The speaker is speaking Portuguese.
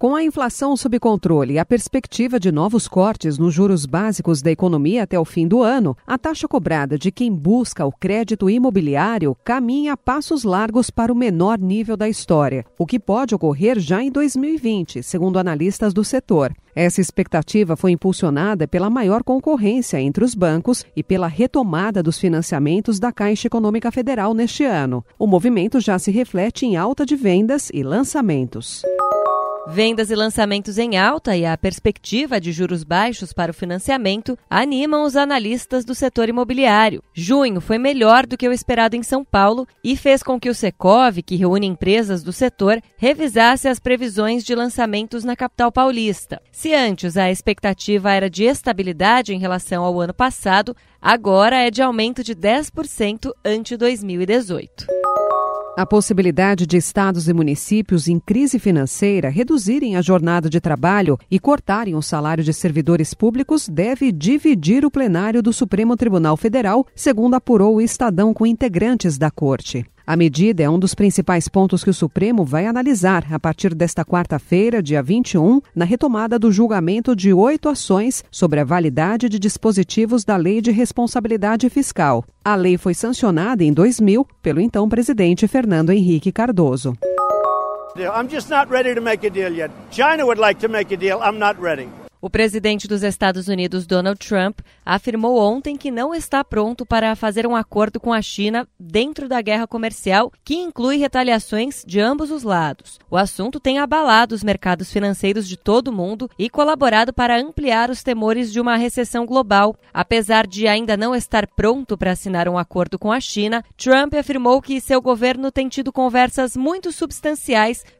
Com a inflação sob controle e a perspectiva de novos cortes nos juros básicos da economia até o fim do ano, a taxa cobrada de quem busca o crédito imobiliário caminha a passos largos para o menor nível da história, o que pode ocorrer já em 2020, segundo analistas do setor. Essa expectativa foi impulsionada pela maior concorrência entre os bancos e pela retomada dos financiamentos da Caixa Econômica Federal neste ano. O movimento já se reflete em alta de vendas e lançamentos. Vendas e lançamentos em alta e a perspectiva de juros baixos para o financiamento animam os analistas do setor imobiliário. Junho foi melhor do que o esperado em São Paulo e fez com que o Secov, que reúne empresas do setor, revisasse as previsões de lançamentos na capital paulista. Se antes a expectativa era de estabilidade em relação ao ano passado, agora é de aumento de 10% ante 2018. A possibilidade de estados e municípios em crise financeira reduzirem a jornada de trabalho e cortarem o salário de servidores públicos deve dividir o plenário do Supremo Tribunal Federal, segundo apurou o Estadão com integrantes da corte. A medida é um dos principais pontos que o Supremo vai analisar a partir desta quarta-feira, dia 21, na retomada do julgamento de oito ações sobre a validade de dispositivos da Lei de Responsabilidade Fiscal. A lei foi sancionada em 2000 pelo então presidente Fernando Henrique Cardoso. I'm just not ready to make a deal yet. China would like to make a deal. I'm not ready. O presidente dos Estados Unidos, Donald Trump, afirmou ontem que não está pronto para fazer um acordo com a China dentro da guerra comercial que inclui retaliações de ambos os lados. O assunto tem abalado os mercados financeiros de todo o mundo e colaborado para ampliar os temores de uma recessão global. Apesar de ainda não estar pronto para assinar um acordo com a China, Trump afirmou que seu governo tem tido conversas muito substanciais